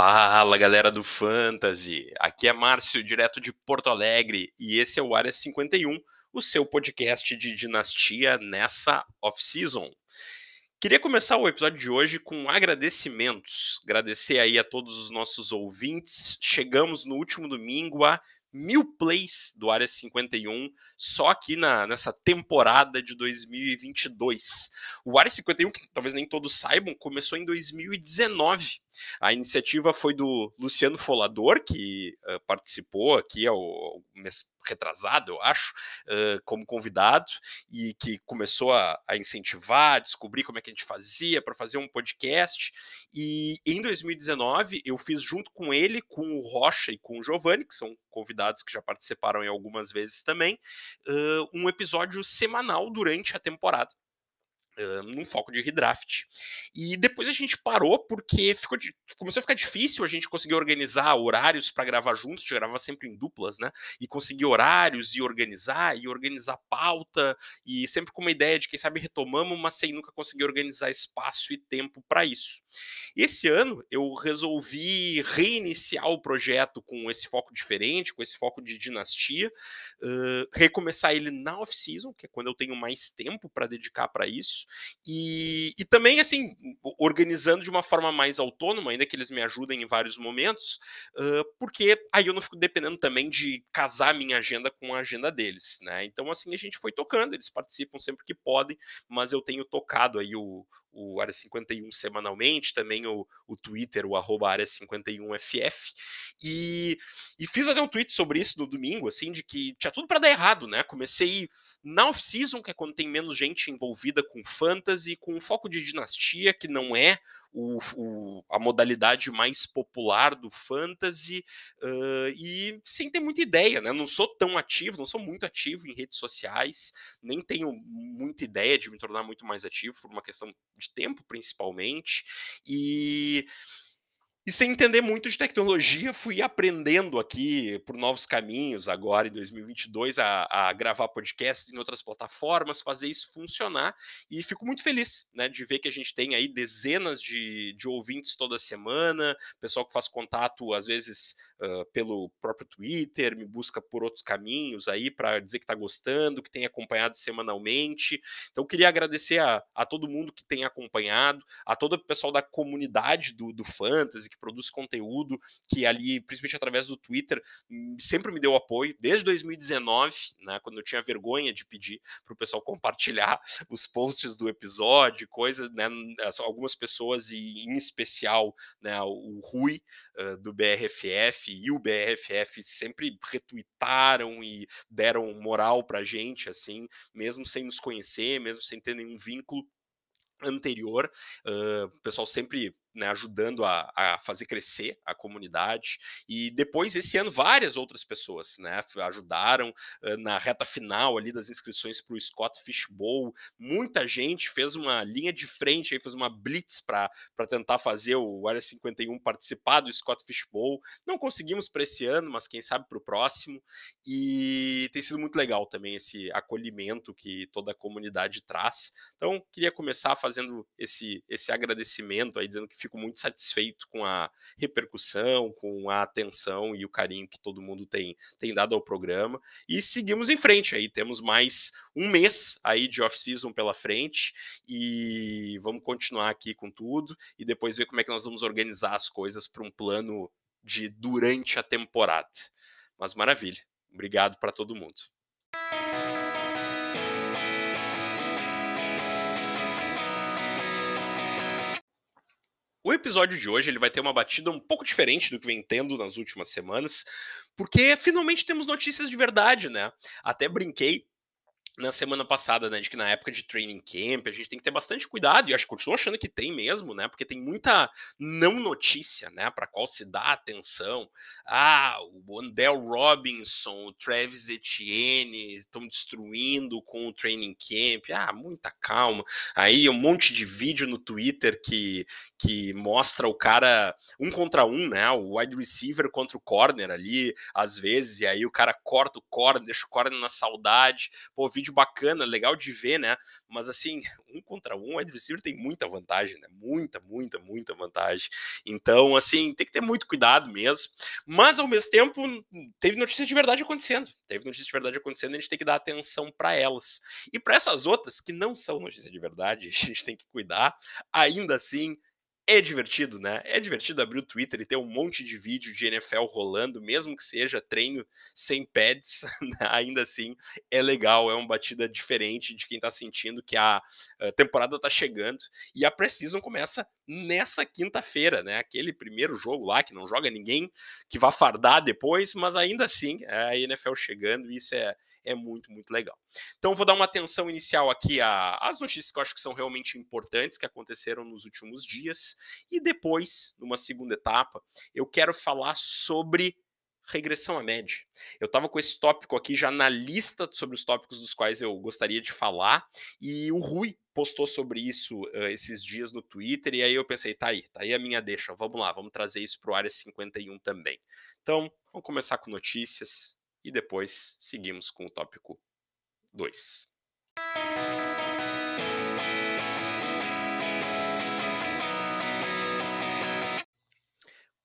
Fala galera do Fantasy, aqui é Márcio, direto de Porto Alegre, e esse é o Área 51, o seu podcast de dinastia nessa off-season. Queria começar o episódio de hoje com agradecimentos. Agradecer aí a todos os nossos ouvintes. Chegamos no último domingo a mil plays do Área 51 só aqui na, nessa temporada de 2022. O Área 51, que talvez nem todos saibam, começou em 2019. A iniciativa foi do Luciano Folador, que uh, participou aqui ao mês retrasado, eu acho, uh, como convidado, e que começou a, a, incentivar, a descobrir como é que a gente fazia para fazer um podcast. E em 2019 eu fiz junto com ele, com o Rocha e com o Giovanni, que são convidados que já participaram em algumas vezes também, uh, um episódio semanal durante a temporada num foco de redraft. E depois a gente parou porque ficou de, começou a ficar difícil a gente conseguir organizar horários para gravar juntos, a gente grava sempre em duplas, né? E conseguir horários e organizar, e organizar pauta, e sempre com uma ideia de quem sabe retomamos, mas sem nunca conseguir organizar espaço e tempo para isso. Esse ano eu resolvi reiniciar o projeto com esse foco diferente, com esse foco de dinastia, uh, recomeçar ele na off-season, que é quando eu tenho mais tempo para dedicar para isso, e, e também, assim, organizando de uma forma mais autônoma, ainda que eles me ajudem em vários momentos, uh, porque aí eu não fico dependendo também de casar minha agenda com a agenda deles, né? Então, assim, a gente foi tocando, eles participam sempre que podem, mas eu tenho tocado aí o, o Área 51 semanalmente, também o, o Twitter, o arroba Área 51FF, e, e fiz até um tweet sobre isso no domingo, assim, de que tinha tudo para dar errado, né? Comecei na off-season, que é quando tem menos gente envolvida com fantasy, com um foco de dinastia, que não é o, o, a modalidade mais popular do fantasy uh, e sem ter muita ideia, né? Não sou tão ativo, não sou muito ativo em redes sociais, nem tenho muita ideia de me tornar muito mais ativo por uma questão de tempo, principalmente. E e sem entender muito de tecnologia, fui aprendendo aqui por novos caminhos agora em 2022 a, a, gravar podcasts em outras plataformas, fazer isso funcionar. E fico muito feliz né, de ver que a gente tem aí dezenas de, de ouvintes toda semana, pessoal que faz contato às vezes uh, pelo próprio Twitter, me busca por outros caminhos aí para dizer que está gostando, que tem acompanhado semanalmente. Então queria agradecer a, a todo mundo que tem acompanhado, a todo o pessoal da comunidade do, do Fantasy, produz conteúdo, que ali, principalmente através do Twitter, hum, sempre me deu apoio, desde 2019, né, quando eu tinha vergonha de pedir para o pessoal compartilhar os posts do episódio, coisas, né, algumas pessoas, e em especial né, o Rui, uh, do BRFF, e o BRFF sempre retweetaram e deram moral para gente, assim, mesmo sem nos conhecer, mesmo sem ter nenhum vínculo anterior, uh, o pessoal sempre né, ajudando a, a, fazer crescer a comunidade. E depois, esse ano, várias outras pessoas né, ajudaram uh, na reta final ali das inscrições para o Scott Fishbowl. Muita gente fez uma linha de frente, aí, fez uma blitz para tentar fazer o Área 51 participar do Scott Fishbowl. Não conseguimos para esse ano, mas quem sabe para o próximo. E tem sido muito legal também esse acolhimento que toda a comunidade traz. Então, queria começar fazendo esse, esse agradecimento aí, dizendo que fico muito satisfeito com a repercussão, com a atenção e o carinho que todo mundo tem, tem dado ao programa. E seguimos em frente aí, temos mais um mês aí de off-season pela frente e vamos continuar aqui com tudo e depois ver como é que nós vamos organizar as coisas para um plano de durante a temporada. Mas maravilha. Obrigado para todo mundo. O episódio de hoje ele vai ter uma batida um pouco diferente do que vem tendo nas últimas semanas, porque finalmente temos notícias de verdade, né? Até brinquei na semana passada, né, de que na época de training camp a gente tem que ter bastante cuidado, e acho que continuo achando que tem mesmo, né, porque tem muita não notícia, né, para qual se dá atenção. Ah, o Andel Robinson, o Travis Etienne estão destruindo com o training camp. Ah, muita calma. Aí um monte de vídeo no Twitter que, que mostra o cara um contra um, né, o wide receiver contra o corner ali, às vezes, e aí o cara corta o corner, deixa o corner na saudade. Pô, vídeo trade bacana, legal de ver, né? Mas assim, um contra um, o receiver tem muita vantagem, né? Muita, muita, muita vantagem. Então, assim, tem que ter muito cuidado mesmo. Mas, ao mesmo tempo, teve notícia de verdade acontecendo. Teve notícia de verdade acontecendo, a gente tem que dar atenção para elas. E para essas outras, que não são notícia de verdade, a gente tem que cuidar. Ainda assim, é divertido, né? É divertido abrir o Twitter e ter um monte de vídeo de NFL rolando, mesmo que seja treino sem pads, né? ainda assim é legal, é uma batida diferente de quem tá sentindo que a, temporada tá chegando e a Precision começa nessa quinta-feira, né? Aquele primeiro jogo lá que não joga ninguém, que vai fardar depois, mas ainda assim é a NFL chegando e isso é, é muito, muito legal. Então, vou dar uma atenção inicial aqui às notícias que eu acho que são realmente importantes, que aconteceram nos últimos dias, e depois, numa segunda etapa, eu quero falar sobre regressão à média. Eu estava com esse tópico aqui já na lista sobre os tópicos dos quais eu gostaria de falar, e o Rui postou sobre isso uh, esses dias no Twitter, e aí eu pensei, tá aí, tá aí a minha deixa, vamos lá, vamos trazer isso para o Área 51 também. Então, vamos começar com notícias, e depois seguimos com o tópico 2.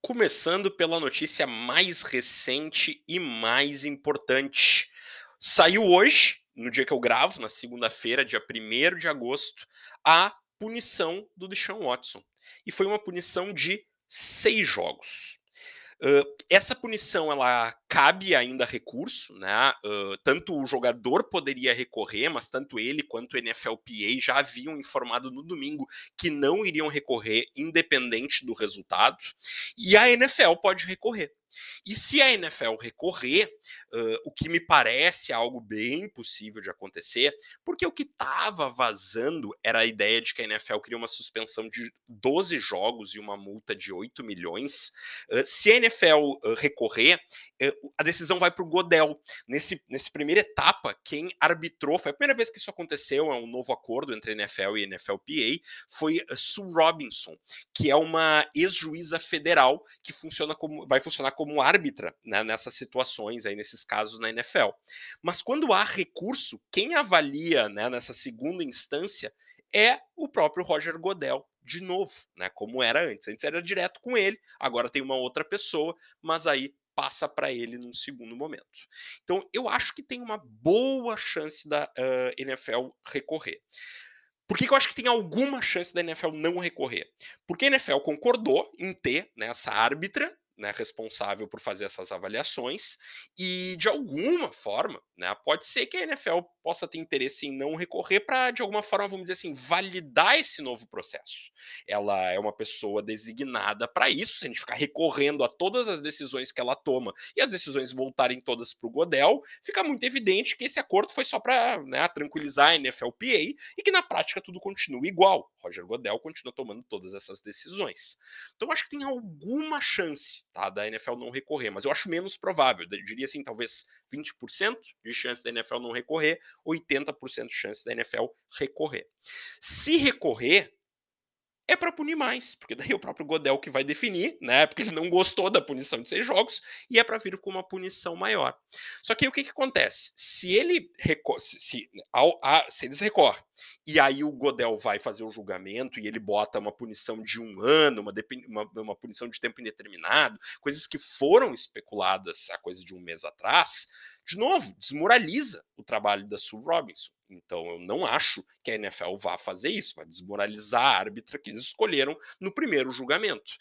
Começando pela notícia mais recente e mais importante. Saiu hoje, no dia que eu gravo, na segunda-feira, dia 1 de agosto, a punição do Deshaun Watson. E foi uma punição de seis jogos. Essa punição ela cabe ainda recurso, né? Uh, tanto o jogador poderia recorrer, mas tanto ele quanto o NFLPA já haviam informado no domingo que não iriam recorrer, independente do resultado. E a NFL pode recorrer. E se a NFL recorrer, uh, o que me parece algo bem possível de acontecer, porque o que estava vazando era a ideia de que a NFL queria uma suspensão de 12 jogos e uma multa de 8 milhões. Uh, se a NFL uh, recorrer, a decisão vai para o Godel. Nesse, nessa primeira etapa, quem arbitrou, foi a primeira vez que isso aconteceu, é um novo acordo entre a NFL e a NFLPA, foi Sue Robinson, que é uma ex-juíza federal que funciona como, vai funcionar como como árbitra né, nessas situações aí, nesses casos na NFL. Mas quando há recurso, quem avalia né, nessa segunda instância é o próprio Roger Godel, de novo, né, como era antes. Antes era direto com ele, agora tem uma outra pessoa, mas aí passa para ele num segundo momento. Então, eu acho que tem uma boa chance da uh, NFL recorrer. Por que, que, eu acho que tem alguma chance da NFL não recorrer? Porque a NFL concordou em ter né, essa árbitra né, responsável por fazer essas avaliações e de alguma forma, né, pode ser que a NFL possa ter interesse em não recorrer para de alguma forma, vamos dizer assim, validar esse novo processo. Ela é uma pessoa designada para isso, se a gente ficar recorrendo a todas as decisões que ela toma e as decisões voltarem todas para o Godel, fica muito evidente que esse acordo foi só para né, tranquilizar a NFLPA e que na prática tudo continua igual. Roger Godel continua tomando todas essas decisões. Então acho que tem alguma chance tá, da NFL não recorrer, mas eu acho menos provável. Eu diria assim, talvez 20% de chance da NFL não recorrer, 80% de chance da NFL recorrer. Se recorrer, é para punir mais, porque daí é o próprio Godel que vai definir, né? Porque ele não gostou da punição de seis jogos e é para vir com uma punição maior. Só que aí, o que, que acontece? Se ele se, se, ao, a, se eles recorrem e aí o Godel vai fazer o julgamento e ele bota uma punição de um ano, uma, uma, uma punição de tempo indeterminado, coisas que foram especuladas há coisa de um mês atrás, de novo, desmoraliza o trabalho da Sue Robinson. Então eu não acho que a NFL vá fazer isso, vai desmoralizar a árbitra que eles escolheram no primeiro julgamento.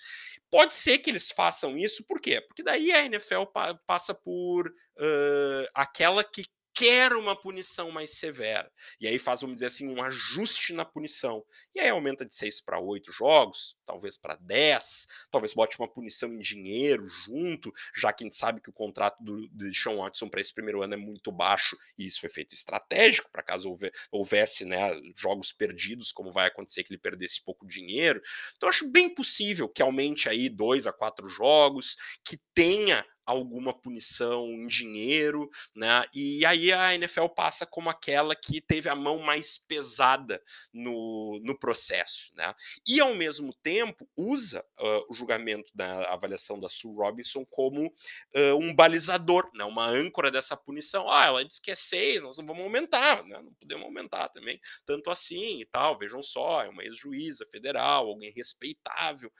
Pode ser que eles façam isso, por quê? Porque daí a NFL pa passa por uh, aquela que quer uma punição mais severa. E aí faz, vamos dizer assim, um ajuste na punição. E aí aumenta de 6 para 8 jogos, talvez para 10, talvez bote uma punição em dinheiro junto, já que a gente sabe que o contrato do, do Sean Watson para esse primeiro ano é muito baixo, e isso foi feito estratégico, para caso houvesse né, jogos perdidos, como vai acontecer que ele perdesse pouco dinheiro. Então acho bem possível que aumente aí 2 a 4 jogos, que tenha alguma punição em dinheiro, né? E aí a NFL passa como aquela que teve a mão mais pesada no, no processo, né? E ao mesmo tempo usa uh, o julgamento da avaliação da Sue Robinson como uh, um balizador, né? Uma âncora dessa punição. Ah, ela disse que é seis, nós não vamos aumentar, né? Não podemos aumentar também tanto assim e tal. Vejam só, é uma ex-juíza federal, alguém respeitável.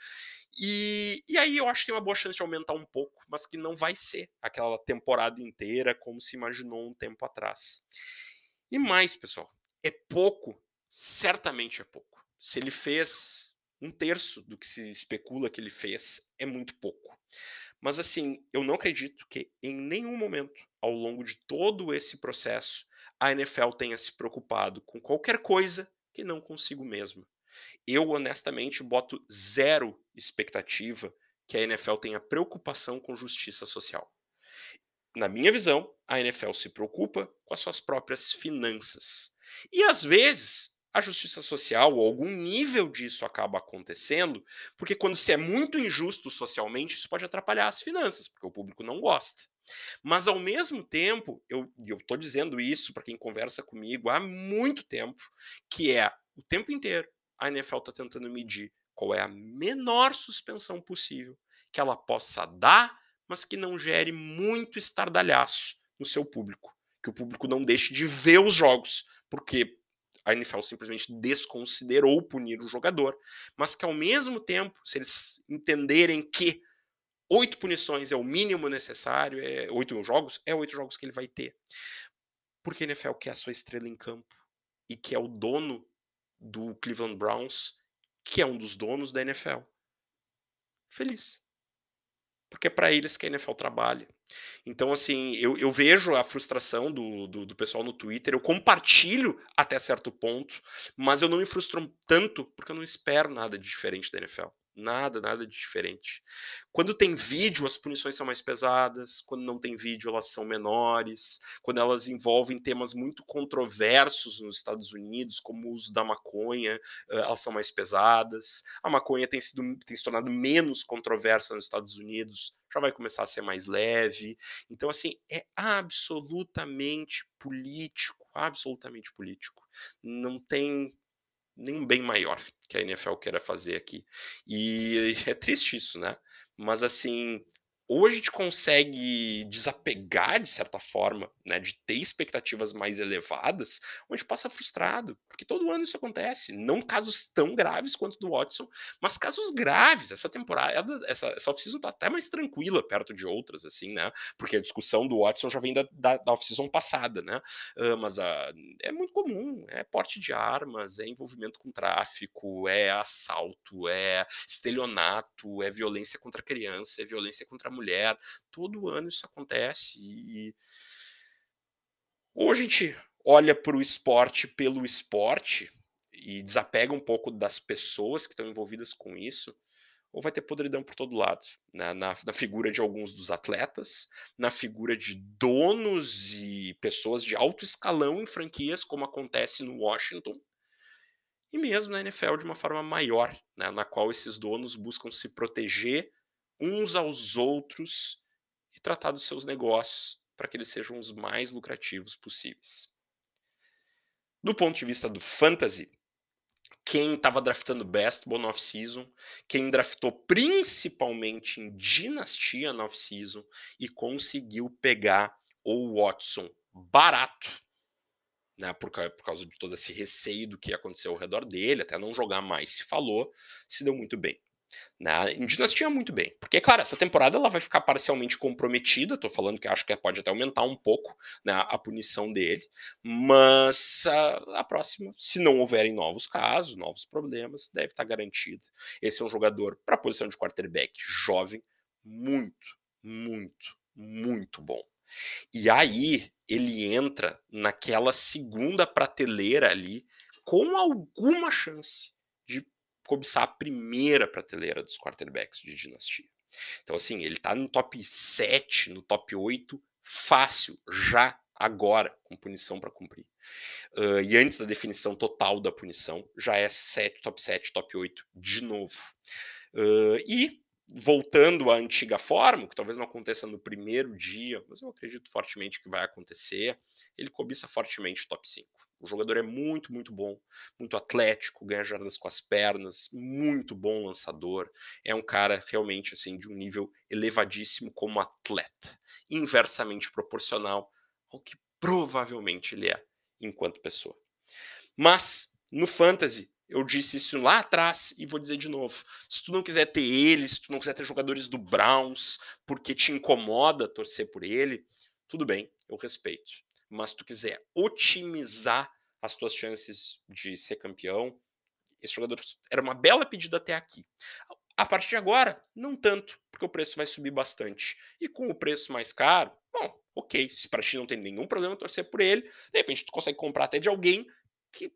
E, e aí eu acho que tem uma boa chance de aumentar um pouco, mas que não vai ser aquela temporada inteira como se imaginou um tempo atrás. E mais, pessoal, é pouco, certamente é pouco. Se ele fez um terço do que se especula que ele fez, é muito pouco. Mas assim, eu não acredito que em nenhum momento ao longo de todo esse processo a NFL tenha se preocupado com qualquer coisa que não consigo mesmo. Eu, honestamente, boto zero expectativa que a NFL tenha preocupação com justiça social. Na minha visão, a NFL se preocupa com as suas próprias finanças. E às vezes, a justiça social, ou algum nível disso acaba acontecendo, porque quando se é muito injusto socialmente, isso pode atrapalhar as finanças, porque o público não gosta. Mas ao mesmo tempo, eu estou dizendo isso para quem conversa comigo há muito tempo, que é o tempo inteiro a NFL está tentando medir qual é a menor suspensão possível que ela possa dar, mas que não gere muito estardalhaço no seu público. Que o público não deixe de ver os jogos, porque a NFL simplesmente desconsiderou punir o jogador, mas que ao mesmo tempo, se eles entenderem que oito punições é o mínimo necessário, é oito jogos, é oito jogos que ele vai ter. Porque a NFL quer a sua estrela em campo e que é o dono do Cleveland Browns, que é um dos donos da NFL. Feliz. Porque é para eles que a NFL trabalha. Então, assim, eu, eu vejo a frustração do, do, do, pessoal no Twitter, eu compartilho até certo ponto, mas eu não me frustro tanto porque eu não espero nada de diferente da NFL. Nada, nada de diferente. Quando tem vídeo, as punições são mais pesadas. Quando não tem vídeo, elas são menores. Quando elas envolvem temas muito controversos nos Estados Unidos, como o uso da maconha, elas são mais pesadas. A maconha tem, sido, tem se tornado menos controversa nos Estados Unidos, já vai começar a ser mais leve. Então, assim, é absolutamente político absolutamente político. Não tem nenhum bem maior que a NFL queira fazer aqui. E é triste isso, né? Mas assim, ou a gente consegue desapegar de certa forma, né, de ter expectativas mais elevadas, ou a gente passa frustrado, porque todo ano isso acontece, não casos tão graves quanto do Watson, mas casos graves. Essa temporada, essa, essa off-season tá até mais tranquila perto de outras, assim, né, porque a discussão do Watson já vem da, da, da off-season passada, né, uh, mas uh, é muito comum, é porte de armas, é envolvimento com tráfico, é assalto, é estelionato, é violência contra criança, é violência contra mulher, mulher. Todo ano isso acontece. E ou a gente olha para o esporte pelo esporte e desapega um pouco das pessoas que estão envolvidas com isso, ou vai ter podridão por todo lado. Né? Na, na, figura de alguns dos atletas, na figura de donos e pessoas de alto escalão em franquias, como acontece no Washington, e mesmo na NFL de uma forma maior, né? na qual esses donos buscam se proteger uns aos outros e tratar dos seus negócios para que eles sejam os mais lucrativos possíveis. Do ponto de vista do fantasy, quem estava draftando best no off-season, quem draftou principalmente em dinastia no off-season e conseguiu pegar o Watson barato, né, por, por, causa de todo esse receio do que aconteceu ao redor dele, até não jogar mais se falou, se deu muito bem. Né? Em Dinastia muito bem. Porque, claro, essa temporada ela vai ficar parcialmente comprometida. Estou falando que acho que pode até aumentar um pouco né, a punição dele. Mas a, a, próxima, se não houverem novos casos, novos problemas, deve estar garantida. Esse é um jogador para a posição de quarterback jovem, muito, muito, muito bom. E aí ele entra naquela segunda prateleira ali com alguma chance cobiçar a primeira prateleira dos quarterbacks de dinastia. Então, assim, ele tá no top 7, no top 8, fácil, já, agora, com punição para cumprir. Uh, e antes da definição total da punição, já é 7, top 7, top 8 de novo. Uh, e voltando à antiga forma, que talvez não aconteça no primeiro dia, mas eu acredito fortemente que vai acontecer, ele cobiça fortemente o top 5. O jogador é muito, muito bom, muito atlético, ganha jardas com as pernas, muito bom lançador. É um cara realmente assim de um nível elevadíssimo como atleta, inversamente proporcional ao que provavelmente ele é enquanto pessoa. Mas no fantasy, eu disse isso lá atrás e vou dizer de novo. Se tu não quiser ter ele, se tu não quiser ter jogadores do Browns porque te incomoda torcer por ele, tudo bem, eu respeito mas se tu quiser otimizar as tuas chances de ser campeão, esse jogador era uma bela pedida até aqui. A partir de agora, não tanto, porque o preço vai subir bastante. E com o preço mais caro, bom, ok, se para ti não tem nenhum problema torcer por ele, de repente tu consegue comprar até de alguém que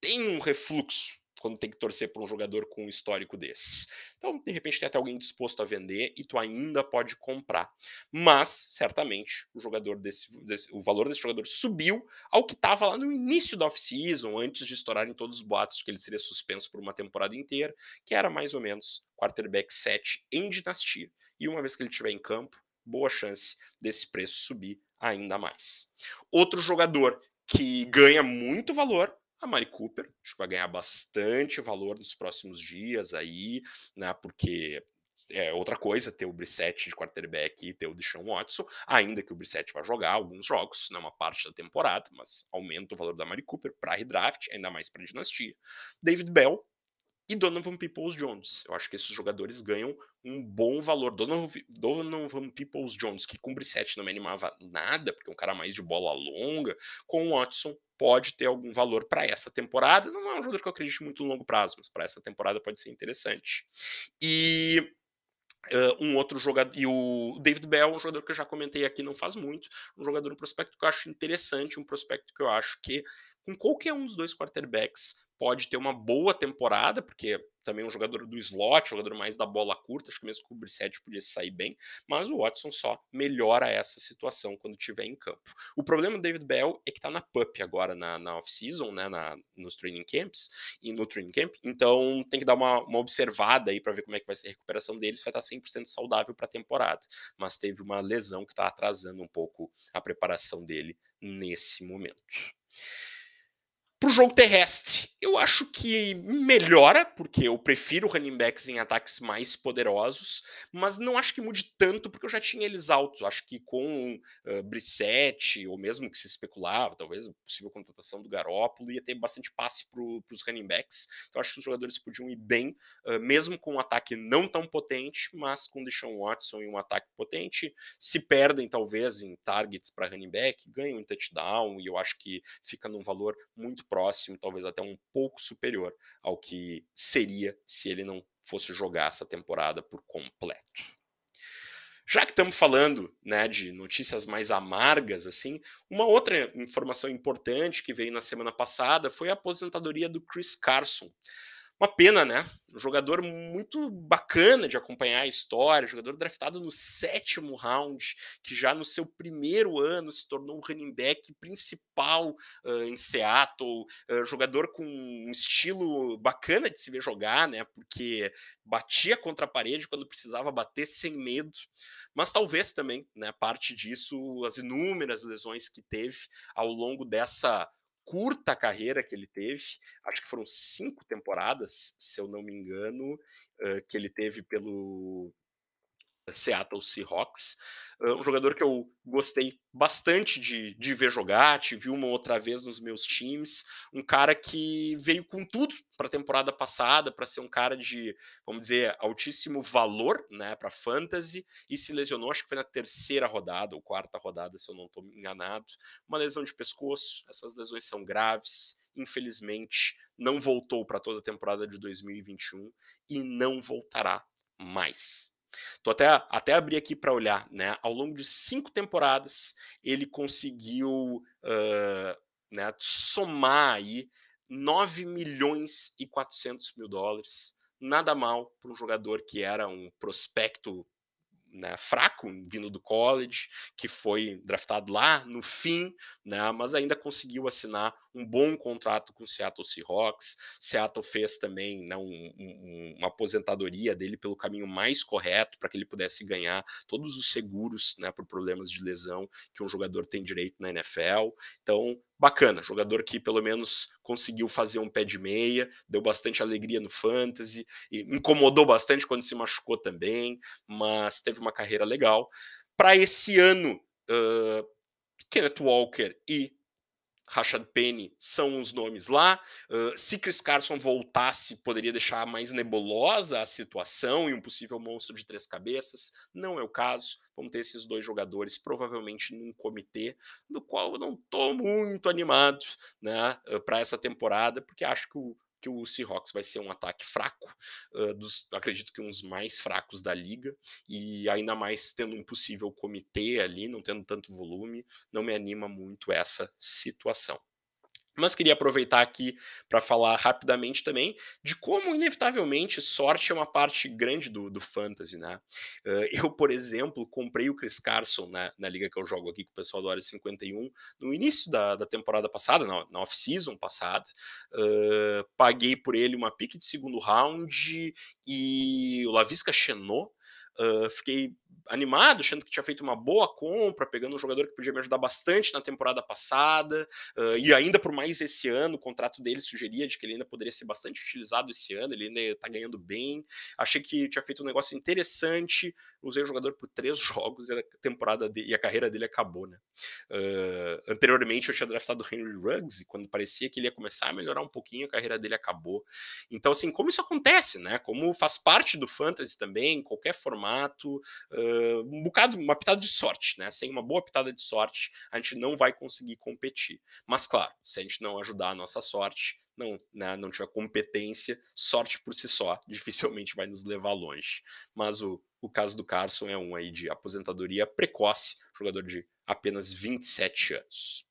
tem um refluxo quando tem que torcer por um jogador com um histórico desse. Então, de repente, tem até alguém disposto a vender e tu ainda pode comprar. Mas, certamente, o jogador desse, desse o valor desse jogador subiu ao que estava lá no início da off-season, antes de estourarem todos os boatos de que ele seria suspenso por uma temporada inteira, que era mais ou menos quarterback 7 em dinastia. E uma vez que ele estiver em campo, boa chance desse preço subir ainda mais. Outro jogador que ganha muito valor a Mari Cooper, acho que vai ganhar bastante valor nos próximos dias aí, né? Porque é outra coisa ter o Brissett de quarterback e ter o Deshaun Watson, ainda que o Brissett vá jogar alguns jogos, não né, uma parte da temporada, mas aumenta o valor da Mari Cooper para redraft, ainda mais para dinastia. David Bell e Donovan Peoples-Jones. Eu acho que esses jogadores ganham um bom valor. Donovan, Donovan Peoples-Jones, que com Brissett não me animava nada, porque é um cara mais de bola longa, com o Watson pode ter algum valor para essa temporada. Não é um jogador que eu acredito muito no longo prazo, mas para essa temporada pode ser interessante. E Uh, um outro jogador, e o David Bell, um jogador que eu já comentei aqui não faz muito, um jogador, um prospecto que eu acho interessante, um prospecto que eu acho que com qualquer um dos dois quarterbacks pode ter uma boa temporada, porque também é um jogador do slot, jogador mais da bola curta, acho que mesmo que o Brissett podia sair bem, mas o Watson só melhora essa situação quando estiver em campo. O problema do David Bell é que está na PUP agora, na, na off-season, né, na, nos training camps, e no training camp, então tem que dar uma, uma observada aí para ver como é que vai ser a recuperação dele, se vai estar 100% saudável para a temporada, mas teve uma lesão que está atrasando um pouco a preparação dele nesse momento. Para o jogo terrestre, eu acho que melhora, porque eu prefiro running backs em ataques mais poderosos, mas não acho que mude tanto, porque eu já tinha eles altos. Acho que com uh, Brissette, ou mesmo que se especulava, talvez a possível contratação do Garópolo, ia ter bastante passe para os running backs. Então acho que os jogadores podiam ir bem, uh, mesmo com um ataque não tão potente, mas com Deshaun Watson e um ataque potente. Se perdem, talvez, em targets para running back, ganham um touchdown, e eu acho que fica num valor muito próximo, talvez até um pouco superior ao que seria se ele não fosse jogar essa temporada por completo. Já que estamos falando né, de notícias mais amargas, assim, uma outra informação importante que veio na semana passada foi a aposentadoria do Chris Carson. Uma pena, né? Um jogador muito bacana de acompanhar a história, jogador draftado no sétimo round, que já no seu primeiro ano se tornou o running back principal uh, em Seattle, uh, jogador com um estilo bacana de se ver jogar, né? Porque batia contra a parede quando precisava bater sem medo, mas talvez também, né, parte disso, as inúmeras lesões que teve ao longo dessa curta carreira que ele teve, acho que foram cinco temporadas, se eu não me engano, uh, que ele teve pelo Seattle Seahawks. Um jogador que eu gostei bastante de, de ver jogar, tive uma outra vez nos meus times. Um cara que veio com tudo para a temporada passada, para ser um cara de, vamos dizer, altíssimo valor né, para fantasy, e se lesionou, acho que foi na terceira rodada, ou quarta rodada, se eu não estou enganado. Uma lesão de pescoço, essas lesões são graves, infelizmente, não voltou para toda a temporada de 2021 e não voltará mais. Tô até, até abri aqui para olhar, né? Ao longo de cinco temporadas, ele conseguiu uh, né, somar aí 9 milhões e 400 mil dólares. Nada mal para um jogador que era um prospecto né, fraco, vindo do college, que foi draftado lá no fim, né, mas ainda conseguiu assinar um bom contrato com o Seattle Seahawks. Seattle fez também né, um, um, uma aposentadoria dele pelo caminho mais correto para que ele pudesse ganhar todos os seguros né, por problemas de lesão que um jogador tem direito na NFL. Então, bacana, jogador que pelo menos conseguiu fazer um pé de meia, deu bastante alegria no fantasy, incomodou bastante quando se machucou também, mas teve uma carreira legal. Para esse ano, uh, Kenneth Walker e Rashad Penny são os nomes lá. Uh, se Chris Carson voltasse, poderia deixar mais nebulosa a situação e um possível monstro de três cabeças. Não é o caso. Vamos ter esses dois jogadores, provavelmente num comitê, do qual eu não estou muito animado né, para essa temporada, porque acho que o que o Seahawks vai ser um ataque fraco, uh, dos, acredito que uns mais fracos da liga, e ainda mais tendo um possível comitê ali, não tendo tanto volume, não me anima muito essa situação. Mas queria aproveitar aqui para falar rapidamente também de como, inevitavelmente, sorte é uma parte grande do, do fantasy, né? Uh, eu, por exemplo, comprei o Chris Carson na, na liga que eu jogo aqui com o pessoal do Área 51 no início da, da temporada passada, na, na off-season passada. Uh, paguei por ele uma pique de segundo round e o Lavisca Chenot. Uh, fiquei animado, achando que tinha feito uma boa compra, pegando um jogador que podia me ajudar bastante na temporada passada, uh, e ainda por mais esse ano, o contrato dele sugeria de que ele ainda poderia ser bastante utilizado esse ano, ele ainda está ganhando bem. Achei que tinha feito um negócio interessante, usei o jogador por três jogos e a temporada de, e a carreira dele acabou, né? Uh, anteriormente eu tinha draftado Henry Ruggs, e quando parecia que ele ia começar a melhorar um pouquinho, a carreira dele acabou. Então, assim, como isso acontece, né? Como faz parte do fantasy também, qualquer formato. Uh, um bocado, uma pitada de sorte, né? Sem uma boa pitada de sorte, a gente não vai conseguir competir. Mas, claro, se a gente não ajudar a nossa sorte, não, né, não tiver competência, sorte por si só dificilmente vai nos levar longe. Mas o, o caso do Carson é um aí de aposentadoria precoce, jogador de apenas 27 anos.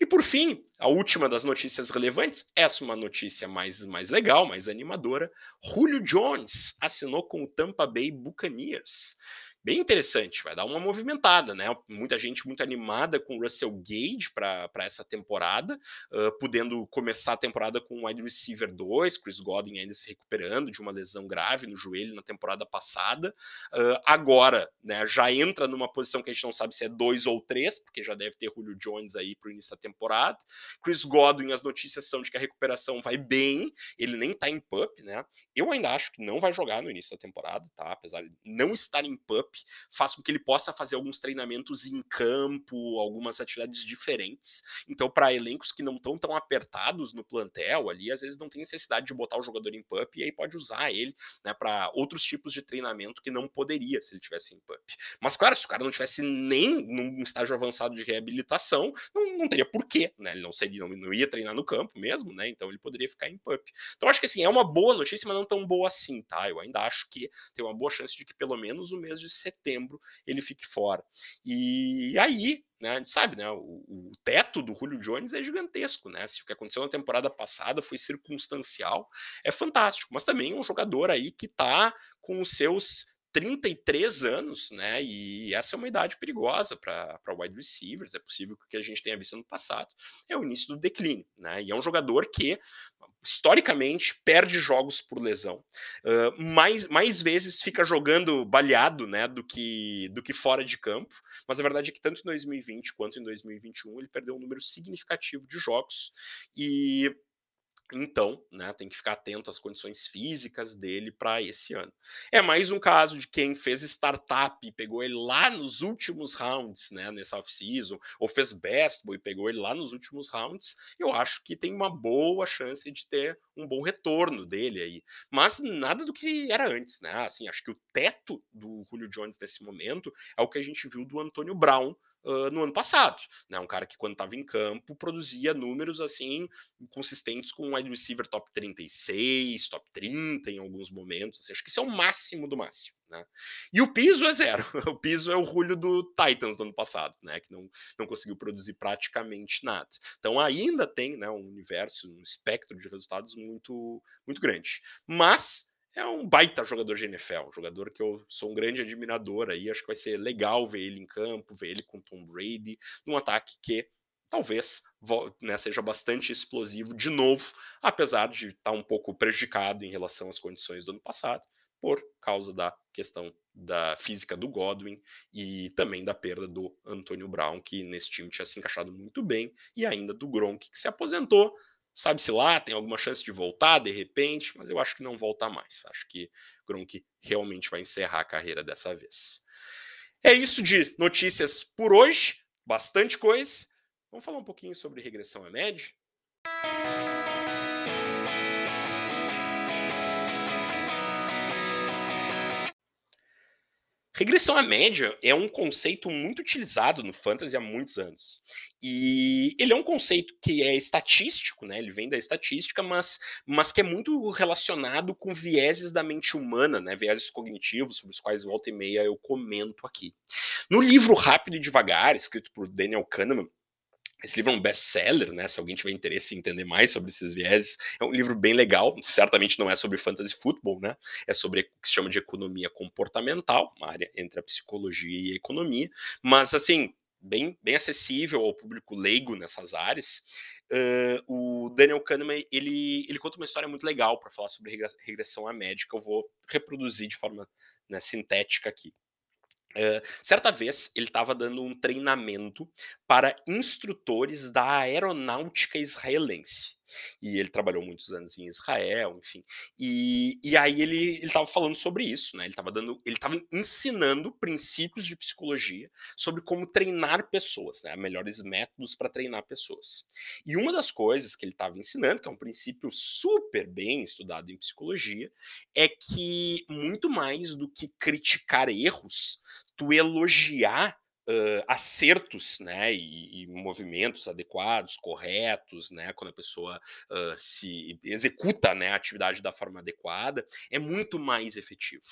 E por fim, a última das notícias relevantes, essa é uma notícia mais, mais legal, mais animadora. Julio Jones assinou com o Tampa Bay Buccaneers bem interessante, vai dar uma movimentada, né? Muita gente muito animada com Russell Gage para essa temporada, uh, podendo começar a temporada com o wide receiver 2, Chris Godwin ainda se recuperando de uma lesão grave no joelho na temporada passada. Uh, agora, né, já entra numa posição que a gente não sabe se é 2 ou 3, porque já deve ter Julio Jones aí para o início da temporada. Chris Godwin, as notícias são de que a recuperação vai bem, ele nem tá em pup, né? Eu ainda acho que não vai jogar no início da temporada, tá? Apesar de não estar em pup, faz com que ele possa fazer alguns treinamentos em campo, algumas atividades diferentes. Então, para elencos que não estão tão apertados no plantel ali, às vezes não tem necessidade de botar o jogador em pup e aí pode usar ele né, para outros tipos de treinamento que não poderia se ele tivesse em pup. Mas, claro, se o cara não tivesse nem num estágio avançado de reabilitação, não, não teria porquê, né? Ele não seria, não, não ia treinar no campo mesmo, né? Então ele poderia ficar em pup. Então, acho que assim, é uma boa notícia, mas não tão boa assim, tá? Eu ainda acho que tem uma boa chance de que pelo menos o mês de setembro ele fique fora. E aí, né, a gente sabe, né, o, o, teto do Julio Jones é gigantesco, né? Se o que aconteceu na temporada passada foi circunstancial, é fantástico. Mas também é um jogador aí que está com os seus 33 anos, né? E essa é uma idade perigosa para wide receivers. É possível que a gente tenha visto no passado. É o início do declínio, né? E é um jogador que historicamente perde jogos por lesão. Uh, mais, mais vezes fica jogando baleado, né? Do que, do que fora de campo. Mas a verdade é que tanto em 2020 quanto em 2021 ele perdeu um número significativo de jogos. E então, né, tem que ficar atento às condições físicas dele para esse ano. É mais um caso de quem fez startup e pegou ele lá nos últimos rounds, né, nessa off-season, ou fez best boy e pegou ele lá nos últimos rounds. Eu acho que tem uma boa chance de ter um bom retorno dele aí. Mas nada do que era antes, né? Assim, acho que o teto do Julio Jones nesse momento é o que a gente viu do Antônio Brown uh, no ano passado. Né? Um cara que, quando estava em campo, produzia números assim consistentes com um wide receiver top 36, top 30 em alguns momentos. Assim, acho que isso é o máximo do máximo. Né? E o piso é zero. O piso é o Julio do Titans do ano passado, né? que não, não conseguiu produzir praticamente nada. Então ainda tem né, um universo, um espectro de resultados muito, muito grande. Mas é um baita jogador de NFL, um jogador que eu sou um grande admirador aí, acho que vai ser legal ver ele em campo, ver ele com Tom Brady, num ataque que talvez né, seja bastante explosivo de novo, apesar de estar um pouco prejudicado em relação às condições do ano passado, por causa da questão da física do Godwin e também da perda do Antônio Brown, que nesse time tinha se encaixado muito bem, e ainda do Gronk, que se aposentou, Sabe-se lá, tem alguma chance de voltar de repente, mas eu acho que não volta mais. Acho que Gronk realmente vai encerrar a carreira dessa vez. É isso de notícias por hoje, bastante coisa. Vamos falar um pouquinho sobre regressão à média? Regressão à média é um conceito muito utilizado no fantasy há muitos anos. E ele é um conceito que é estatístico, né? Ele vem da estatística, mas, mas que é muito relacionado com vieses da mente humana, né? Vieses cognitivos, sobre os quais volta e meia eu comento aqui. No livro Rápido e Devagar, escrito por Daniel Kahneman, esse livro é um best-seller, né? Se alguém tiver interesse em entender mais sobre esses vieses, é um livro bem legal. Certamente não é sobre fantasy futebol, né? É sobre o que se chama de economia comportamental, uma área entre a psicologia e a economia. Mas, assim, bem, bem acessível ao público leigo nessas áreas. Uh, o Daniel Kahneman ele, ele conta uma história muito legal para falar sobre regressão à médica. Eu vou reproduzir de forma né, sintética aqui. Uh, certa vez ele estava dando um treinamento para instrutores da aeronáutica israelense. E ele trabalhou muitos anos em Israel, enfim. E, e aí ele estava falando sobre isso, né? Ele estava dando, ele estava ensinando princípios de psicologia sobre como treinar pessoas, né? Melhores métodos para treinar pessoas. E uma das coisas que ele estava ensinando, que é um princípio super bem estudado em psicologia, é que muito mais do que criticar erros, tu elogiar uh, acertos, né, e, e, movimentos adequados, corretos, né, quando a pessoa uh, se executa, né, a atividade da forma adequada, é muito mais efetivo.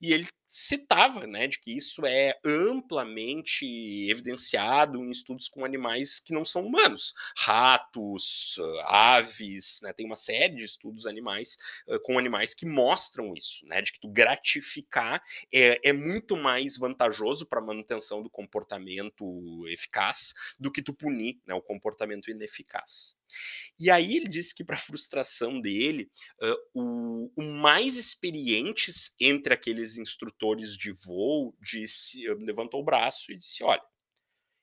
E ele citava, né, de que isso é amplamente evidenciado em estudos com animais que não são humanos, ratos, aves, né, tem uma série de estudos animais uh, com animais que mostram isso, né, de que tu gratificar é, é muito mais vantajoso para a manutenção do comportamento eficaz do que tu punir, né, o comportamento ineficaz. E aí ele disse que, para frustração dele, uh, o, o, mais experientes entre aqueles instrutores de voo disse, levantou o braço e disse: Olha,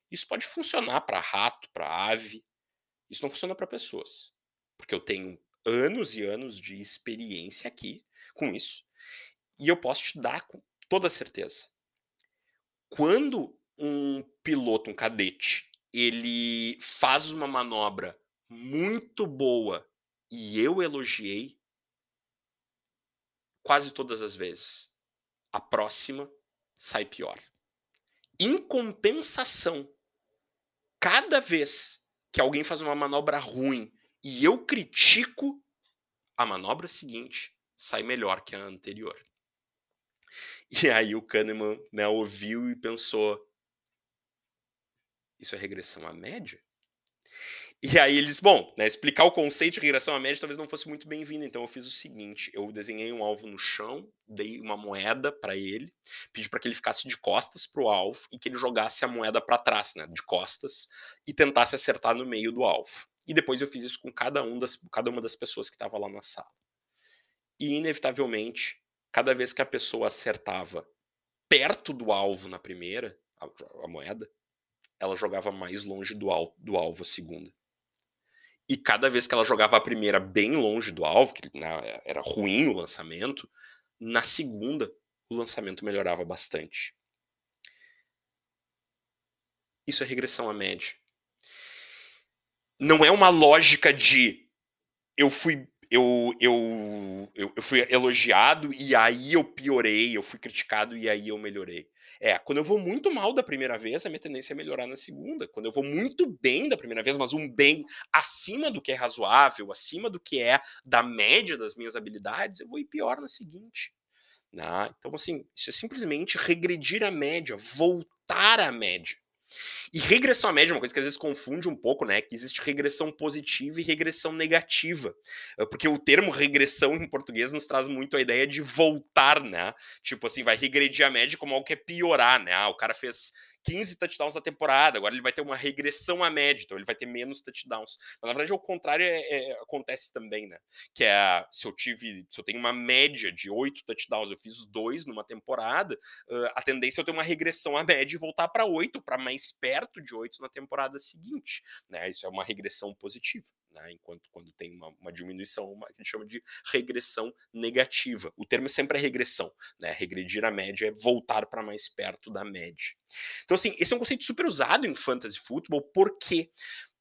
isso pode funcionar para rato, para ave, isso não funciona para pessoas, porque eu tenho anos e anos de experiência aqui com isso, e eu posso te dar com toda certeza. Quando um piloto, um cadete, ele faz uma manobra muito boa e eu elogiei quase todas as vezes. A próxima sai pior. Em compensação, cada vez que alguém faz uma manobra ruim e eu critico, a manobra seguinte sai melhor que a anterior. E aí o Kahneman né, ouviu e pensou: isso é regressão à média? E aí eles, bom, né, explicar o conceito de regressão à média talvez não fosse muito bem-vindo, então eu fiz o seguinte, eu desenhei um alvo no chão, dei uma moeda para ele, pedi para que ele ficasse de costas pro alvo e que ele jogasse a moeda para trás, né, de costas, e tentasse acertar no meio do alvo. E depois eu fiz isso com cada, um das, cada uma das pessoas que estava lá na sala. E inevitavelmente, cada vez que a pessoa acertava perto do alvo na primeira, a, a moeda, ela jogava mais longe do, al, do alvo a segunda. E cada vez que ela jogava a primeira bem longe do alvo, que era ruim o lançamento, na segunda o lançamento melhorava bastante. Isso é regressão à média. Não é uma lógica de eu fui eu, eu, eu, eu fui elogiado e aí eu piorei, eu fui criticado e aí eu melhorei. É, quando eu vou muito mal da primeira vez, a minha tendência é melhorar na segunda. Quando eu vou muito bem da primeira vez, mas um bem acima do que é razoável, acima do que é da média das minhas habilidades, eu vou ir pior na seguinte. Né? Então, assim, isso é simplesmente regredir a média, voltar à média. E regressão à média é uma coisa que às vezes confunde um pouco, né? Que existe regressão positiva e regressão negativa. Ah, porque o termo regressão em português nos traz muito a ideia de voltar, né? Tipo assim, vai regredir a média como algo que é piorar, né? Ah, o cara fez 15 touchdowns na temporada, agora ele vai ter uma regressão à média, então ele vai ter menos touchdowns. Mas na verdade o contrário é, é, acontece também, né? Que é se eu tive, se eu tenho uma média de 8 touchdowns, eu fiz dois numa temporada, uh, a tendência é eu ter uma regressão à média e voltar para 8, para mais perto de 8 na temporada seguinte, né? Isso é uma regressão positiva. Né? Enquanto quando tem uma, uma diminuição, uma, que a gente chama de regressão negativa. O termo sempre é regressão, né? Regredir a média é voltar para mais perto da média. Então, assim, esse é um conceito super usado em fantasy futebol, por quê?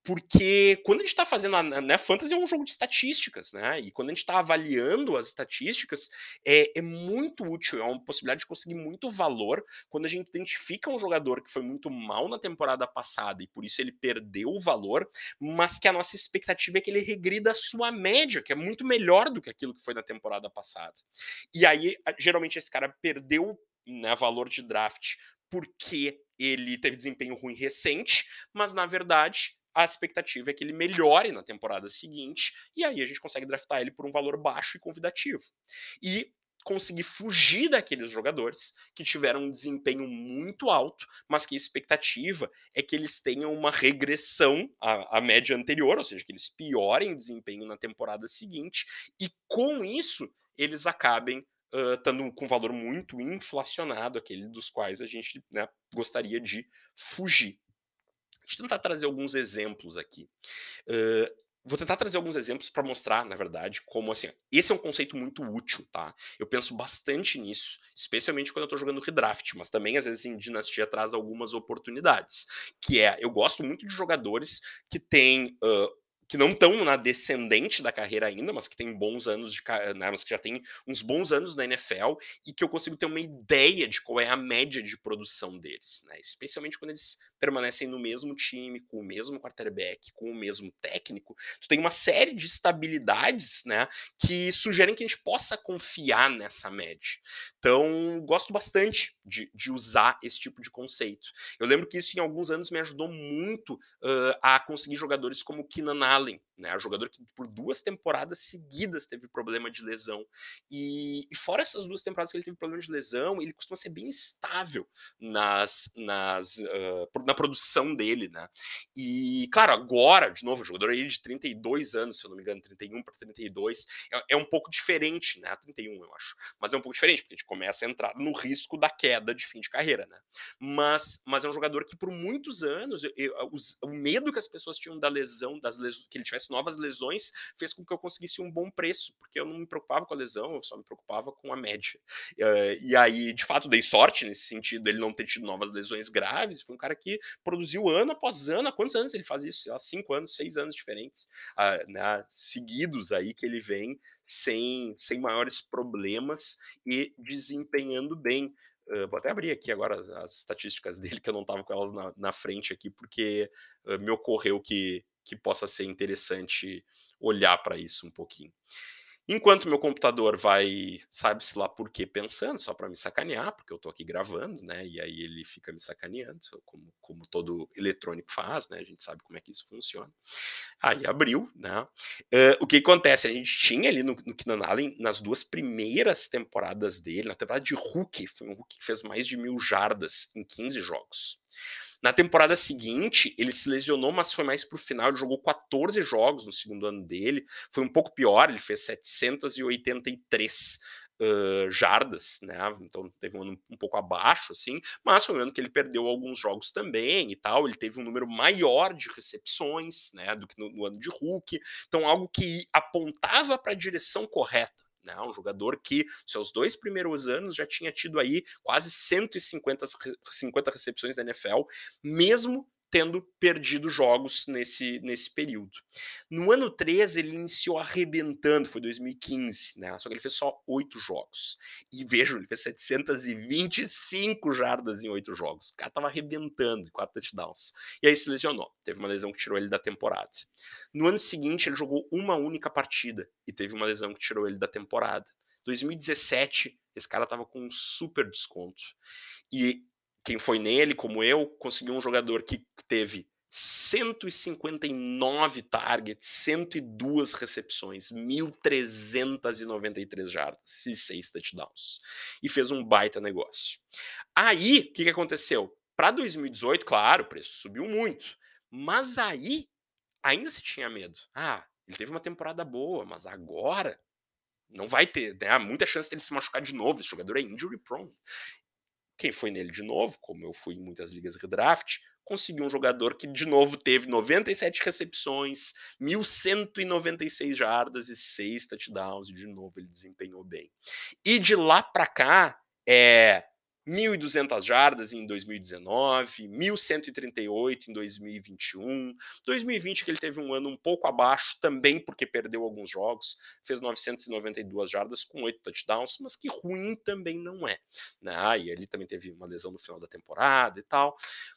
Porque quando a gente está fazendo né, fantasy é um jogo de estatísticas, né? E quando a gente está avaliando as estatísticas, é, é, muito útil, é uma possibilidade de conseguir muito valor quando a gente identifica um jogador que foi muito mal na temporada passada e por isso ele perdeu o valor, mas que a nossa expectativa é que ele regrida a sua média, que é muito melhor do que aquilo que foi na temporada passada. E aí, geralmente, esse cara perdeu né, valor de draft porque ele teve desempenho ruim recente, mas na verdade a expectativa é que ele melhore na temporada seguinte, e aí a gente consegue draftar ele por um valor baixo e convidativo. E conseguir fugir daqueles jogadores que tiveram um desempenho muito alto, mas que a expectativa é que eles tenham uma regressão à, à média anterior, ou seja, que eles piorem o desempenho na temporada seguinte, e com isso eles acabem uh, com um valor muito inflacionado, aquele dos quais a gente né, gostaria de fugir. Deixa eu tentar trazer alguns exemplos aqui. Uh, vou tentar trazer alguns exemplos para mostrar, na verdade, como assim. Esse é um conceito muito útil, tá? Eu penso bastante nisso, especialmente quando eu estou jogando redraft, mas também às vezes em dinastia traz algumas oportunidades. Que é, eu gosto muito de jogadores que têm uh, que não estão na descendente da carreira ainda, mas que tem bons anos de né, mas que já tem uns bons anos na NFL e que eu consigo ter uma ideia de qual é a média de produção deles, né? Especialmente quando eles permanecem no mesmo time, com o mesmo quarterback, com o mesmo técnico, tu tem uma série de estabilidades, né, que sugerem que a gente possa confiar nessa média. Então, gosto bastante de, de usar esse tipo de conceito. Eu lembro que isso em alguns anos me ajudou muito uh, a conseguir jogadores como Keenan Allen Allen, né? Jogador que por duas temporadas seguidas teve problema de lesão. E, e, fora essas duas temporadas que ele teve problema de lesão, ele costuma ser bem estável nas, nas, uh, na produção dele, né? E, claro, agora, de novo, jogador aí de 32 anos, se eu não me engano, 31 para 32, é, é um pouco diferente, né? 31, eu acho. Mas é um pouco diferente, porque a gente começa a entrar no risco da queda de fim de carreira, né? Mas, mas é um jogador que por muitos anos, eu, eu, os, o medo que as pessoas tinham da lesão, das lesões, que ele tivesse novas lesões, fez com que eu conseguisse um bom preço, porque eu não me preocupava com a lesão, eu só me preocupava com a média. Uh, e aí, de fato, dei sorte nesse sentido, ele não ter tido novas lesões graves. Foi um cara que produziu ano após ano. Há quantos anos ele faz isso? Há cinco anos, seis anos diferentes, uh, né, seguidos aí que ele vem sem, sem maiores problemas e desempenhando bem. Uh, vou até abrir aqui agora as, as, estatísticas dele, que eu não estava com elas na, na frente aqui, porque uh, me ocorreu que que possa ser interessante olhar para isso um pouquinho. Enquanto meu computador vai, sabe-se lá por que pensando, só para me sacanear, porque eu estou aqui gravando, né? E aí ele fica me sacaneando, como, como, todo eletrônico faz, né? A gente sabe como é que isso funciona. Aí abriu, né? Uh, o que acontece? A gente tinha ali no, no Keenan Allen, nas duas primeiras temporadas dele, na temporada de Hulk, foi um Hulk que fez mais de mil jardas em 15 jogos. Na temporada seguinte, ele se lesionou, mas foi mais pro final. Ele jogou 14 jogos no segundo ano dele. Foi um pouco pior, ele fez 783 uh, jardas, né? Então teve um ano um pouco abaixo, assim, mas foi um ano que ele perdeu alguns jogos também e tal. Ele teve um número maior de recepções, né? Do que no, no ano de Hulk. Então, algo que apontava para a direção correta. Né? Um jogador que, seus dois primeiros anos, já tinha tido aí quase 150 50 recepções da NFL, mesmo tendo perdido jogos nesse, nesse período. No ano 13, ele iniciou arrebentando, foi 2015, né? Só que ele fez só oito jogos. E vejam, ele fez 725 jardas em oito jogos. O cara tava arrebentando, quatro touchdowns. E aí se lesionou. Teve uma lesão que tirou ele da temporada. No ano seguinte, ele jogou uma única partida e teve uma lesão que tirou ele da temporada. 2017, esse cara tava com um super desconto. E quem foi nele, como eu, conseguiu um jogador que teve 159 targets, 102 recepções, 1.393 jardas e 6 touchdowns. E fez um baita negócio. Aí, o que, que aconteceu? Para 2018, claro, o preço subiu muito. Mas aí, ainda se tinha medo. Ah, ele teve uma temporada boa, mas agora não vai ter. Né? Há muita chance dele se machucar de novo. Esse jogador é injury prone. Quem foi nele de novo, como eu fui em muitas ligas redraft, conseguiu um jogador que de novo teve 97 recepções, 1196 jardas e 6 touchdowns, e de novo ele desempenhou bem. E de lá para cá, é 1.200 jardas em 2019, 1.138 em 2021, 2020 que ele teve um ano um pouco abaixo, também porque perdeu alguns jogos, fez 992 jardas com 8 touchdowns, mas que ruim também não é. Né? E ele também teve uma lesão no final da temporada e tal.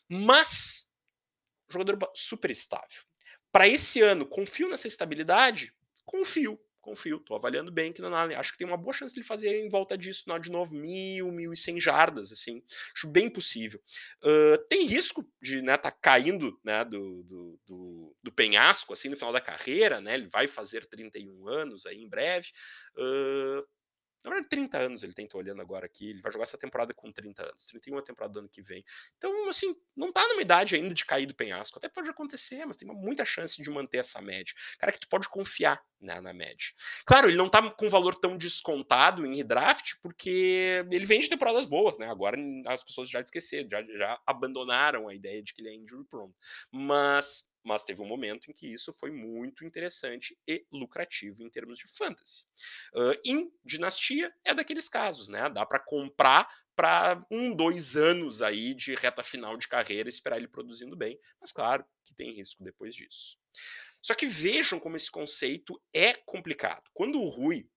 Mas, jogador super estável. Para esse ano, confio nessa estabilidade? Confio confio, tô avaliando bem que não acho que tem uma boa chance de ele fazer em volta disso, de novo, mil, mil e cem jardas, assim, acho bem possível. Uh, tem risco de, né, tá caindo, né, do, do, do, do, penhasco, assim, no final da carreira, né, ele vai fazer 31 anos aí em breve, uh, na verdade, 30 anos ele tem, tô olhando agora aqui. Ele vai jogar essa temporada com 30 anos. 31 é a temporada do ano que vem. Então, assim, não tá numa idade ainda de cair do penhasco. Até pode acontecer, mas tem muita chance de manter essa média. Cara, que tu pode confiar né, na média. Claro, ele não tá com valor tão descontado em draft, porque ele vem de temporadas boas, né? Agora as pessoas já esqueceram, já, já abandonaram a ideia de que ele é injury prone. Mas mas teve um momento em que isso foi muito interessante e lucrativo em termos de fantasy. Uh, em dinastia é daqueles casos, né? Dá para comprar para um, dois anos aí de reta final de carreira, esperar ele produzindo bem, mas claro que tem risco depois disso. Só que vejam como esse conceito é complicado. Quando o Rui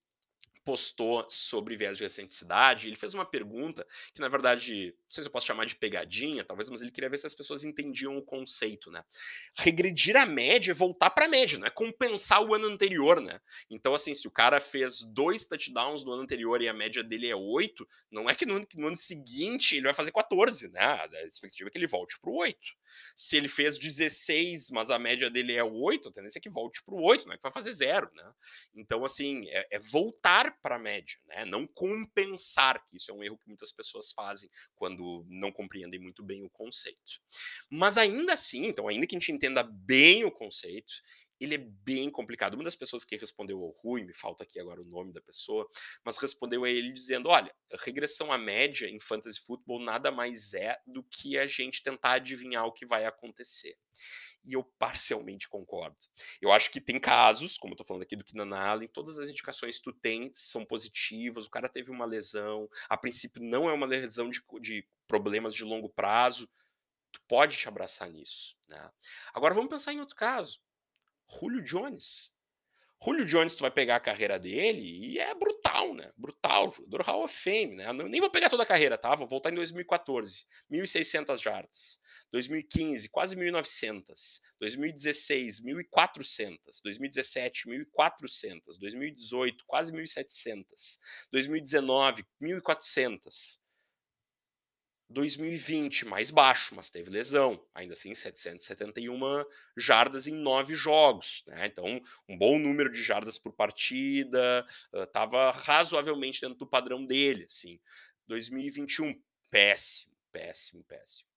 postou sobre viés de recenticidade, ele fez uma pergunta que, na verdade, não sei se eu posso chamar de pegadinha, talvez, mas ele queria ver se as pessoas entendiam o conceito, né? Regredir a média é voltar para a média, não é compensar o ano anterior, né? Então, assim, se o cara fez dois touchdowns no ano anterior e a média dele é 8, não é que no, no ano seguinte ele vai fazer 14, né? A expectativa é que ele volte para o 8. Se ele fez 16, mas a média dele é 8, a tendência é que volte para o 8, não é que vai fazer zero, né? Então, assim, é, é voltar para a média, né? não compensar, que isso é um erro que muitas pessoas fazem quando não compreendem muito bem o conceito. Mas ainda assim, então, ainda que a gente entenda bem o conceito, ele é bem complicado. Uma das pessoas que respondeu ao Rui, me falta aqui agora o nome da pessoa, mas respondeu a ele dizendo: olha, regressão à média em fantasy football nada mais é do que a gente tentar adivinhar o que vai acontecer e eu parcialmente concordo. Eu acho que tem casos, como eu tô falando aqui do Keenan Allen, todas as indicações que tu tem são positivas, o cara teve uma lesão, a princípio não é uma lesão de, de problemas de longo prazo, tu pode te abraçar nisso. Né? Agora vamos pensar em outro caso. Julio Jones. Julio Jones, tu vai pegar a carreira dele e é brutal, né? Brutal, jogador Hall of Fame, né? Nem vou pegar toda a carreira, tá? Vou voltar em 2014, 1.600 jardas. 2015, quase 1.900. 2016, 1.400. 2017, 1.400. 2018, quase 1.700. 2019, 1.400. 2020, mais baixo, mas teve lesão. Ainda assim, 771 jardas em nove jogos. Né? Então, um bom número de jardas por partida, estava razoavelmente dentro do padrão dele. Assim. 2021, péssimo, péssimo, péssimo.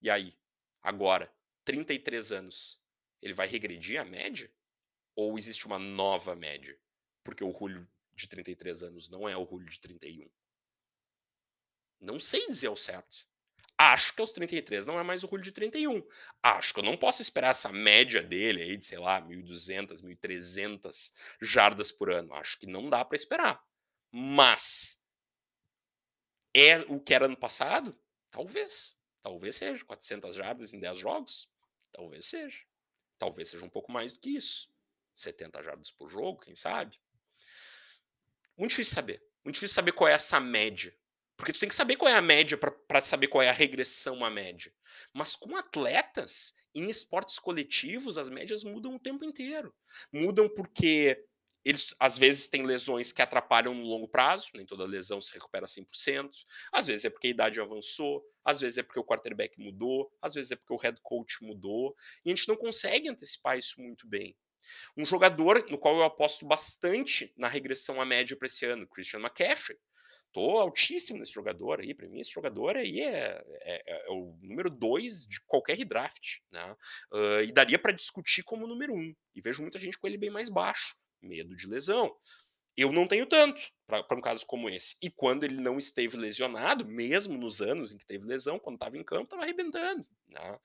E aí, agora, 33 anos, ele vai regredir a média? Ou existe uma nova média? Porque o Julio de 33 anos não é o Julio de 31. Não sei dizer o certo. Acho que aos 33 não é mais o Julio de 31. Acho que eu não posso esperar essa média dele aí de, sei lá, 1.200, 1.300 jardas por ano. Acho que não dá para esperar. Mas é o que era ano passado? Talvez. Talvez seja. 400 jardas em 10 jogos? Talvez seja. Talvez seja um pouco mais do que isso. 70 jardas por jogo, quem sabe? Muito difícil saber. Muito difícil saber qual é essa média. Porque tu tem que saber qual é a média para saber qual é a regressão à média. Mas com atletas, em esportes coletivos, as médias mudam o tempo inteiro. Mudam porque eles às vezes têm lesões que atrapalham no longo prazo, nem toda lesão se recupera 100%. Às vezes é porque a idade avançou, às vezes é porque o quarterback mudou, às vezes é porque o head coach mudou, e a gente não consegue antecipar isso muito bem. Um jogador no qual eu aposto bastante na regressão à média para esse ano, Christian McCaffrey. Tô altíssimo nesse jogador aí. Para mim, esse jogador aí é, é, é o número dois de qualquer redraft. Né? Uh, e daria para discutir como número um. E vejo muita gente com ele bem mais baixo. Medo de lesão. Eu não tenho tanto para um caso como esse. E quando ele não esteve lesionado, mesmo nos anos em que teve lesão, quando estava em campo, estava arrebentando. Né?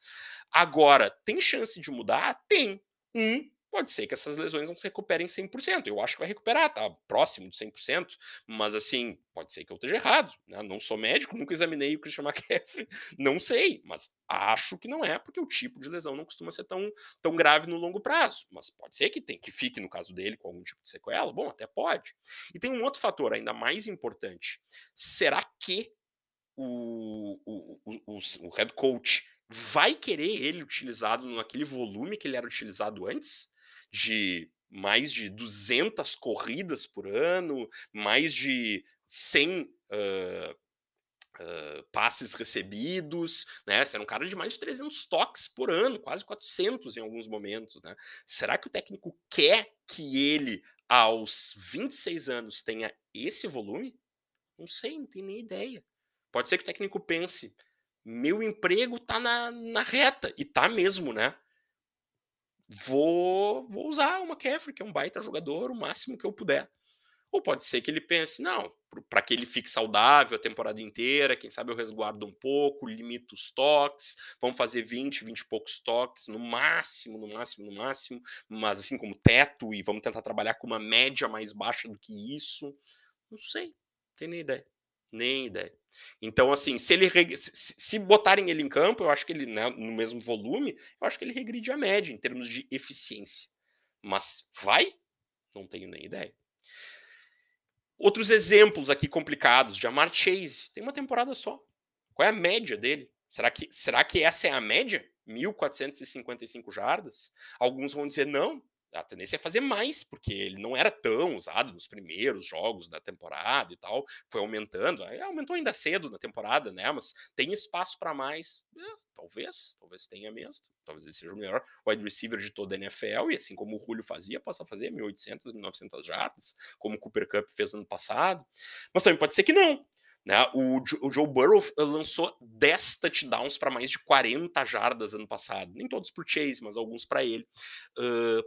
Agora, tem chance de mudar? Tem. Um Pode ser que essas lesões não se recuperem 100%. Eu acho que vai recuperar, tá próximo de 100%, mas assim, pode ser que eu esteja errado. Né? Não sou médico, nunca examinei o Christian McCaffrey, não sei, mas acho que não é, porque o tipo de lesão não costuma ser tão, tão grave no longo prazo. Mas pode ser que, tem, que fique, no caso dele, com algum tipo de sequela. Bom, até pode. E tem um outro fator ainda mais importante. Será que o, o, o, o head coach vai querer ele utilizado naquele volume que ele era utilizado antes? De mais de 200 corridas por ano, mais de 100 uh, uh, passes recebidos, né? Você era um cara de mais de 300 toques por ano, quase 400 em alguns momentos, né? Será que o técnico quer que ele, aos 26 anos, tenha esse volume? Não sei, não tenho nem ideia. Pode ser que o técnico pense, meu emprego tá na, na reta, e tá mesmo, né? Vou, vou usar o McCaffrey, que é um baita jogador, o máximo que eu puder. Ou pode ser que ele pense, não, para que ele fique saudável a temporada inteira, quem sabe eu resguardo um pouco, limito os toques, vamos fazer 20, 20 e poucos toques, no máximo, no máximo, no máximo, mas assim como teto, e vamos tentar trabalhar com uma média mais baixa do que isso. Não sei, não tenho nem ideia. Nem ideia. Então, assim, se ele se, botarem ele em campo, eu acho que ele, né, no mesmo volume, eu acho que ele regride a média em termos de eficiência. Mas vai? Não tenho nem ideia. Outros exemplos aqui complicados. Jamar Chase tem uma temporada só. Qual é a média dele? Será que, será que essa é a média? 1.455 jardas? Alguns vão dizer não, a tendência é fazer mais, porque ele não era tão usado nos primeiros jogos da temporada e tal, foi aumentando, aumentou ainda cedo na temporada, né? Mas tem espaço para mais, é, talvez, talvez tenha mesmo, talvez ele seja o melhor wide receiver de toda a NFL, e assim como o Julio fazia, possa fazer 1.800, 1.900 jardas, como o Cooper Cup fez ano passado, mas também pode ser que não. Né? O, o Joe Burrow eh, lançou 10 touchdowns para mais de 40 jardas ano passado. Nem todos por Chase, mas alguns para ele. Uh,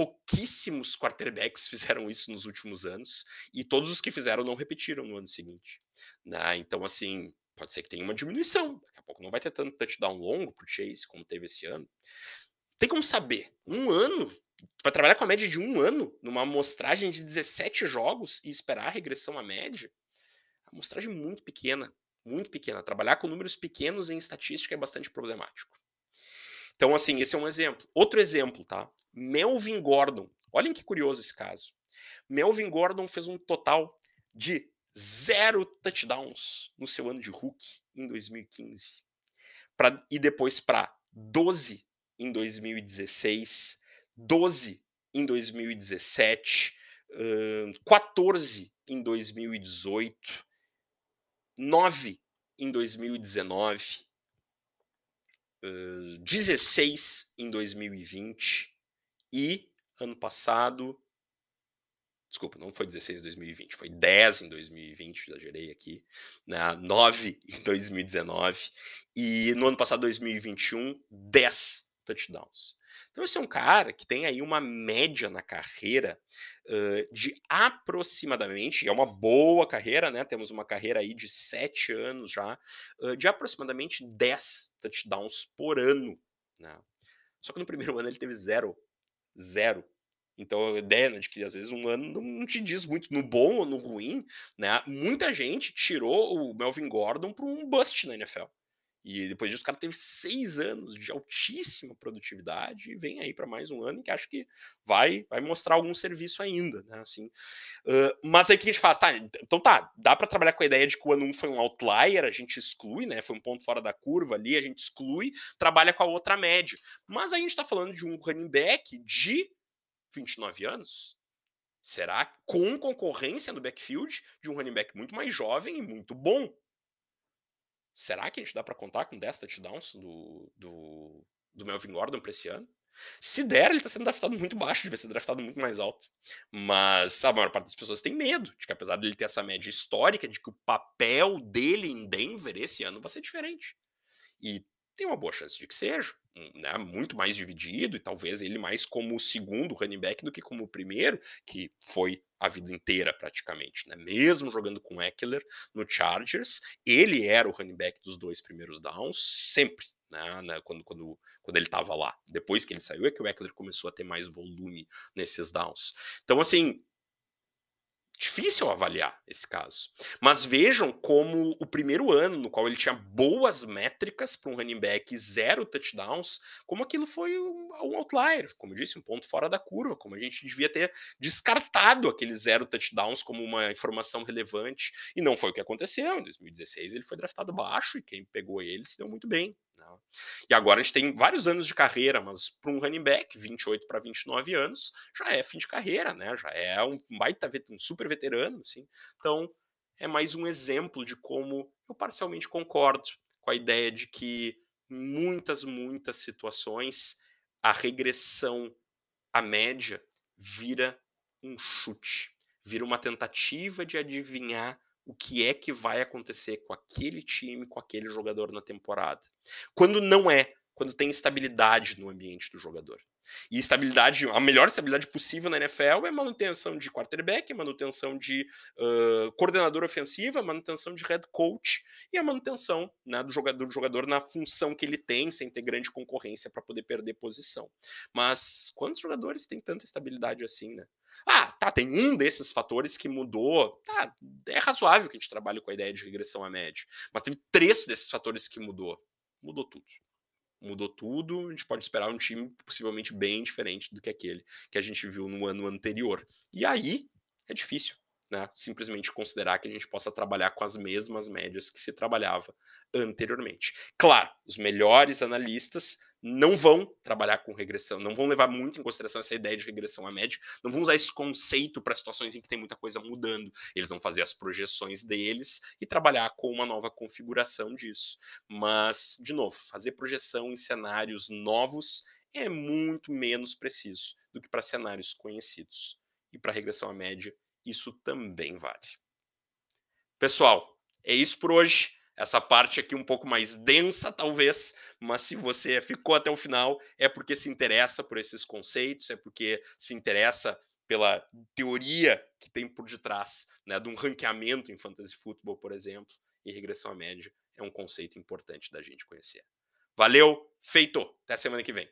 pouquíssimos quarterbacks fizeram isso nos últimos anos e todos os que fizeram não repetiram no ano seguinte. Né? Então, assim, pode ser que tenha uma diminuição. Daqui a pouco não vai ter tanto touchdown longo pro Chase como teve esse ano. Tem como saber? Um ano? Vai trabalhar com a média de um ano numa amostragem de 17 jogos e esperar a regressão à média? Amostragem muito pequena, muito pequena. Trabalhar com números pequenos em estatística é bastante problemático. Então, assim, esse é um exemplo. Outro exemplo, tá? Melvin Gordon. Olhem que curioso esse caso. Melvin Gordon fez um total de zero touchdowns no seu ano de rookie em 2015. Pra, e depois para 12 em 2016, 12 em 2017, uh, 14 em 2018, 9 em 2019, uh, 16 em 2020, e ano passado. Desculpa, não foi 16 em 2020, foi 10 em 2020, exagerei aqui, né? 9 em 2019 e no ano passado, 2021, 10 touchdowns. Então, esse é um cara que tem aí uma média na carreira uh, de aproximadamente, é uma boa carreira, né? Temos uma carreira aí de 7 anos já, uh, de aproximadamente 10 touchdowns por ano. Né? Só que no primeiro ano ele teve zero zero. Então, a ideia né, de que às vezes um ano não te diz muito no bom ou no ruim, né? Muita gente tirou o Melvin Gordon para um bust na NFL. E depois disso, o cara teve seis anos de altíssima produtividade e vem aí para mais um ano que acho que vai, vai mostrar algum serviço ainda, né? Assim, uh, mas aí o que a gente faz? Tá, então tá, dá para trabalhar com a ideia de que o ano 1 foi um outlier, a gente exclui, né? Foi um ponto fora da curva ali, a gente exclui, trabalha com a outra média. Mas aí a gente está falando de um running back de 29 anos. Será com concorrência no backfield de um running back muito mais jovem e muito bom? Será que a gente dá para contar com 10 touchdowns do, do, do Melvin Gordon para esse ano? Se der, ele está sendo draftado muito baixo, devia ser draftado muito mais alto. Mas a maior parte das pessoas tem medo de que, apesar dele ter essa média histórica, de que o papel dele em Denver esse ano vai ser diferente. E tem uma boa chance de que seja, né, muito mais dividido, e talvez ele mais como o segundo running back do que como o primeiro, que foi a vida inteira praticamente, né? Mesmo jogando com Eckler no Chargers, ele era o running back dos dois primeiros downs, sempre, né, né, quando, quando, quando ele estava lá. Depois que ele saiu, é que o Eckler começou a ter mais volume nesses downs. Então, assim, difícil avaliar esse caso. Mas vejam como o primeiro ano, no qual ele tinha boas métricas para um running back, zero touchdowns, como aquilo foi um, um, outlier, como eu disse, um ponto fora da curva, como a gente devia ter descartado aquele zero touchdowns como uma informação relevante, e não foi o que aconteceu. Em 2016 ele foi draftado baixo e quem pegou ele se deu muito bem. Né? E agora a gente tem vários anos de carreira, mas para um running back, 28 para 29 anos, já é fim de carreira, né? Já é um baita, um super veterano, assim. Então, é mais um exemplo de como eu parcialmente concordo com a ideia de que muitas, muitas situações a regressão à média vira um chute, vira uma tentativa de adivinhar o que é que vai acontecer com aquele time, com aquele jogador na temporada. Quando não é, quando tem estabilidade no ambiente do jogador. E estabilidade, a melhor estabilidade possível na NFL é manutenção de quarterback, manutenção de uh, coordenador ofensiva, manutenção de head coach e a manutenção né, do, jogador, do jogador na função que ele tem, sem ter grande concorrência para poder perder posição. Mas quantos jogadores têm tanta estabilidade assim, né? Ah, tá, tem um desses fatores que mudou. Tá, é razoável que a gente trabalhe com a ideia de regressão à média. Mas teve três desses fatores que mudou. Mudou tudo. Mudou tudo, a gente pode esperar um time possivelmente bem diferente do que aquele que a gente viu no ano anterior. E aí é difícil né, simplesmente considerar que a gente possa trabalhar com as mesmas médias que se trabalhava anteriormente. Claro, os melhores analistas não vão trabalhar com regressão, não vão levar muito em consideração essa ideia de regressão à média, não vão usar esse conceito para situações em que tem muita coisa mudando. Eles vão fazer as projeções deles e trabalhar com uma nova configuração disso. Mas, de novo, fazer projeção em cenários novos é muito menos preciso do que para cenários conhecidos. E para regressão à média, isso também vale. Pessoal, é isso por hoje. Essa parte aqui um pouco mais densa, talvez, mas se você ficou até o final, é porque se interessa por esses conceitos, é porque se interessa pela teoria que tem por detrás né, de um ranqueamento em fantasy football, por exemplo, e regressão à média é um conceito importante da gente conhecer. Valeu, feito! Até semana que vem.